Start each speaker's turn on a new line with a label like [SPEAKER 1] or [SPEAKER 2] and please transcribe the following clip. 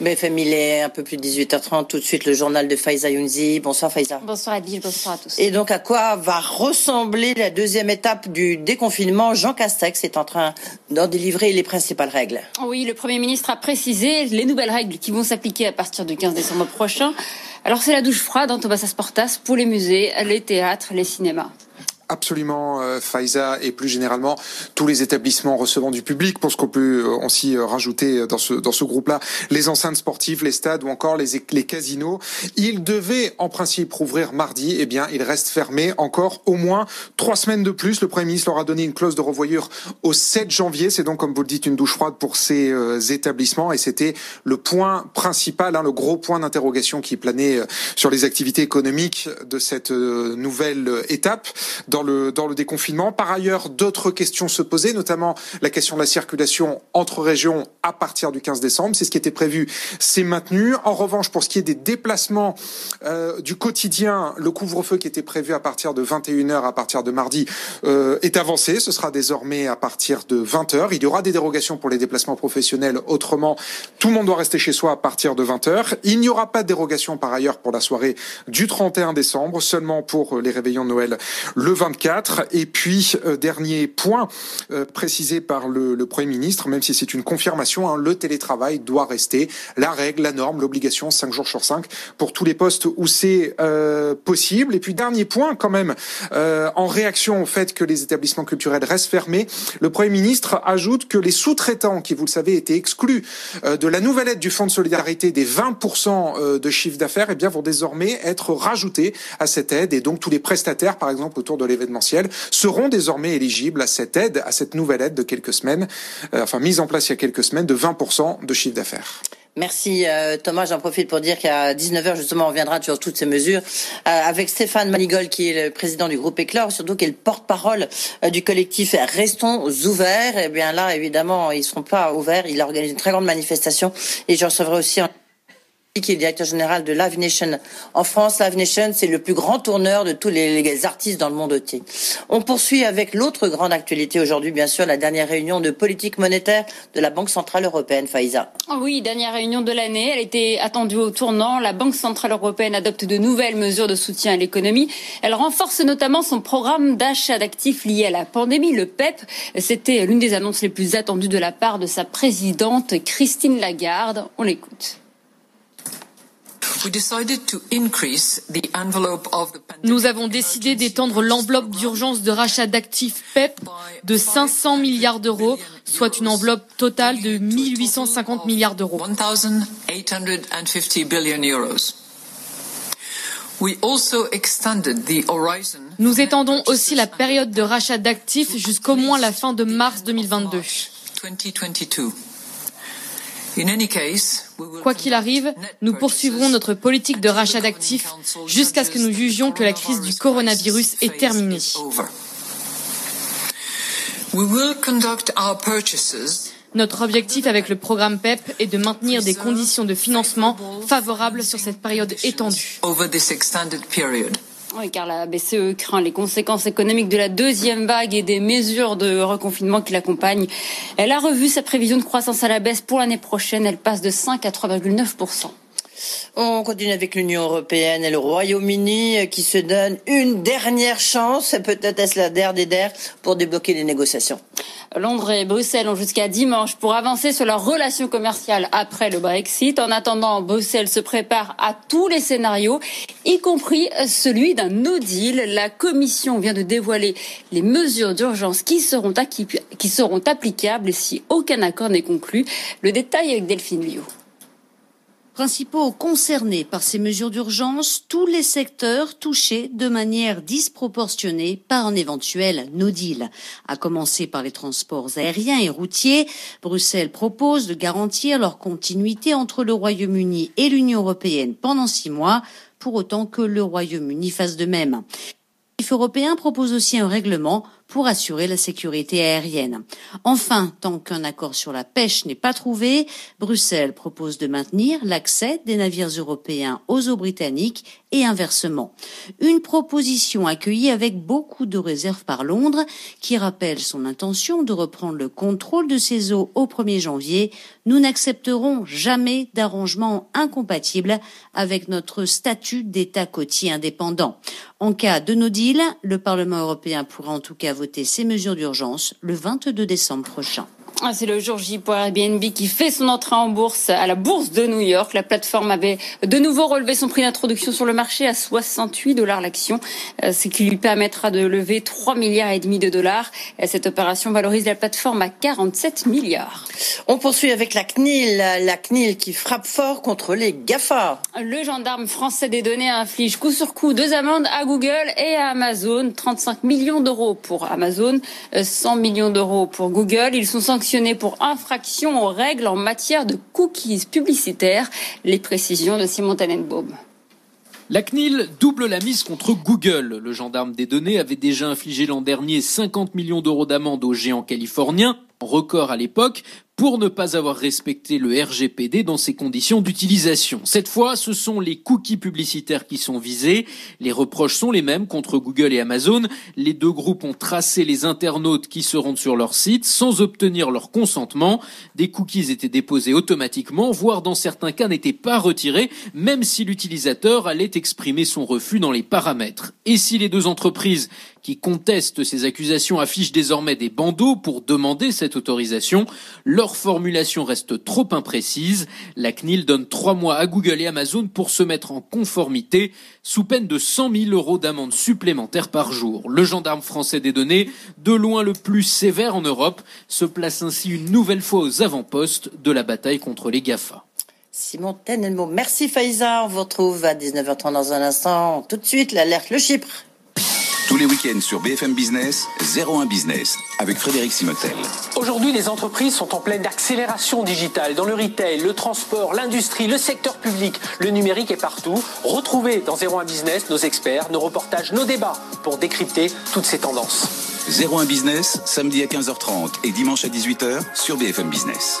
[SPEAKER 1] BFM, il est un peu plus de 18h30. Tout de suite, le journal de Faiza Younzi. Bonsoir Faiza.
[SPEAKER 2] Bonsoir Edwige, bonsoir à tous.
[SPEAKER 1] Et donc, à quoi va ressembler la deuxième étape du déconfinement? Jean Castex est en train d'en délivrer les principales règles.
[SPEAKER 2] Oui, le Premier ministre a précisé les nouvelles règles qui vont s'appliquer à partir du 15 décembre prochain. Alors, c'est la douche froide en Thomas Asportas pour les musées, les théâtres, les cinémas
[SPEAKER 3] absolument euh, Faiza et plus généralement tous les établissements recevant du public pour ce qu'on peut euh, aussi euh, rajouter dans ce dans ce groupe-là les enceintes sportives, les stades ou encore les les casinos. Ils devaient en principe rouvrir mardi, eh bien ils restent fermés encore au moins trois semaines de plus. Le Premier ministre leur a donné une clause de revoyure au 7 janvier. C'est donc comme vous le dites une douche froide pour ces euh, établissements et c'était le point principal, hein, le gros point d'interrogation qui planait sur les activités économiques de cette nouvelle étape. Dans le, déconfinement. Par ailleurs, d'autres questions se posaient, notamment la question de la circulation entre régions à partir du 15 décembre. C'est ce qui était prévu, c'est maintenu. En revanche, pour ce qui est des déplacements euh, du quotidien, le couvre-feu qui était prévu à partir de 21h à partir de mardi euh, est avancé. Ce sera désormais à partir de 20h. Il y aura des dérogations pour les déplacements professionnels. Autrement, tout le monde doit rester chez soi à partir de 20h. Il n'y aura pas de dérogation par ailleurs pour la soirée du 31 décembre, seulement pour les réveillons de Noël le 20 et puis, euh, dernier point euh, précisé par le, le, Premier ministre, même si c'est une confirmation, hein, le télétravail doit rester la règle, la norme, l'obligation, 5 jours sur 5 pour tous les postes où c'est euh, possible. Et puis, dernier point quand même, en réaction au fait que les établissements culturels restent fermés, le Premier ministre ajoute que les sous-traitants, qui vous le savez étaient exclus de la nouvelle aide du Fonds de solidarité des 20% de chiffre d'affaires, eh bien vont désormais être rajoutés à cette aide. Et donc tous les prestataires, par exemple, autour de l'événement seront désormais éligibles à cette aide, à cette nouvelle aide de quelques semaines, euh, enfin mise en place il y a quelques semaines, de 20% de chiffre d'affaires.
[SPEAKER 1] Merci euh, Thomas. J'en profite pour dire qu'à 19h justement, on reviendra sur toutes ces mesures euh, avec Stéphane Manigol qui est le président du groupe Éclore, surtout qui est le porte-parole du collectif Restons ouverts. Et eh bien là, évidemment, ils seront pas ouverts. Il organise une très grande manifestation et je recevrai aussi qui est directeur général de Live Nation en France. Live Nation, c'est le plus grand tourneur de tous les, artistes dans le monde entier. On poursuit avec l'autre grande actualité aujourd'hui, bien sûr, la dernière réunion de politique monétaire de la Banque Centrale Européenne, Faïza.
[SPEAKER 2] Oh oui, dernière réunion de l'année. Elle était attendue au tournant. La Banque Centrale Européenne adopte de nouvelles mesures de soutien à l'économie. Elle renforce notamment son programme d'achat d'actifs liés à la pandémie, le PEP. C'était l'une des annonces les plus attendues de la part de sa présidente, Christine Lagarde. On l'écoute.
[SPEAKER 4] Nous avons décidé d'étendre l'enveloppe d'urgence de rachat d'actifs PEP de 500 milliards d'euros, soit une enveloppe totale de 1850 milliards d'euros. Nous étendons aussi la période de rachat d'actifs jusqu'au moins la fin de mars 2022. Quoi qu'il arrive, nous poursuivrons notre politique de rachat d'actifs jusqu'à ce que nous jugions que la crise du coronavirus est terminée. Notre objectif avec le programme PEP est de maintenir des conditions de financement favorables sur cette période étendue.
[SPEAKER 2] Oui, car la BCE craint les conséquences économiques de la deuxième vague et des mesures de reconfinement qui l'accompagnent. Elle a revu sa prévision de croissance à la baisse pour l'année prochaine. Elle passe de 5 à 3,9
[SPEAKER 1] on continue avec l'Union européenne et le Royaume-Uni qui se donne une dernière chance, peut-être est-ce la der des pour débloquer les négociations.
[SPEAKER 2] Londres et Bruxelles ont jusqu'à dimanche pour avancer sur leurs relations commerciales après le Brexit. En attendant, Bruxelles se prépare à tous les scénarios, y compris celui d'un no deal. La Commission vient de dévoiler les mesures d'urgence qui seront, qui seront applicables si aucun accord n'est conclu. Le détail avec Delphine Liu.
[SPEAKER 5] Principaux concernés par ces mesures d'urgence, tous les secteurs touchés de manière disproportionnée par un éventuel no deal. À commencer par les transports aériens et routiers, Bruxelles propose de garantir leur continuité entre le Royaume-Uni et l'Union européenne pendant six mois, pour autant que le Royaume-Uni fasse de même. Européen propose aussi un règlement pour assurer la sécurité aérienne. Enfin, tant qu'un accord sur la pêche n'est pas trouvé, Bruxelles propose de maintenir l'accès des navires européens aux eaux britanniques et inversement. Une proposition accueillie avec beaucoup de réserves par Londres, qui rappelle son intention de reprendre le contrôle de ces eaux au 1er janvier. Nous n'accepterons jamais d'arrangement incompatible avec notre statut d'État côtier indépendant. En cas de no deal, le Parlement européen pourra en tout cas voter ces mesures d'urgence le 22 décembre prochain.
[SPEAKER 2] Ah, c'est le jour J pour Airbnb qui fait son entrée en bourse à la bourse de New York. La plateforme avait de nouveau relevé son prix d'introduction sur le marché à 68 dollars l'action, euh, ce qui lui permettra de lever 3 milliards et demi de dollars. Cette opération valorise la plateforme à 47 milliards.
[SPEAKER 1] On poursuit avec la CNIL, la CNIL qui frappe fort contre les GAFA.
[SPEAKER 2] Le gendarme français des données inflige coup sur coup deux amendes à Google et à Amazon. 35 millions d'euros pour Amazon, 100 euh, millions d'euros pour Google. Ils sont sanctionnés pour infraction aux règles en matière de cookies publicitaires. Les précisions de Simon Tannenbaum.
[SPEAKER 6] La CNIL double la mise contre Google. Le gendarme des données avait déjà infligé l'an dernier 50 millions d'euros d'amende aux géants californiens, record à l'époque, pour ne pas avoir respecté le RGPD dans ses conditions d'utilisation. Cette fois, ce sont les cookies publicitaires qui sont visés. Les reproches sont les mêmes contre Google et Amazon. Les deux groupes ont tracé les internautes qui se rendent sur leur site sans obtenir leur consentement. Des cookies étaient déposés automatiquement, voire dans certains cas n'étaient pas retirés, même si l'utilisateur allait exprimer son refus dans les paramètres. Et si les deux entreprises qui contestent ces accusations affichent désormais des bandeaux pour demander cette autorisation, leur formulation reste trop imprécise. La CNIL donne trois mois à Google et Amazon pour se mettre en conformité, sous peine de 100 000 euros d'amende supplémentaire par jour. Le gendarme français des données, de loin le plus sévère en Europe, se place ainsi une nouvelle fois aux avant-postes de la bataille contre les GAFA.
[SPEAKER 1] Simon Tenelmo. Merci Faiza. On vous retrouve à 19h30 dans un instant. Tout de suite, l'alerte le Chypre.
[SPEAKER 7] Tous les week-ends sur BFM Business, 01 Business, avec Frédéric Simotel.
[SPEAKER 8] Aujourd'hui, les entreprises sont en pleine accélération digitale. Dans le retail, le transport, l'industrie, le secteur public, le numérique est partout. Retrouvez dans 01 Business nos experts, nos reportages, nos débats pour décrypter toutes ces tendances.
[SPEAKER 7] 01 Business, samedi à 15h30 et dimanche à 18h sur BFM Business.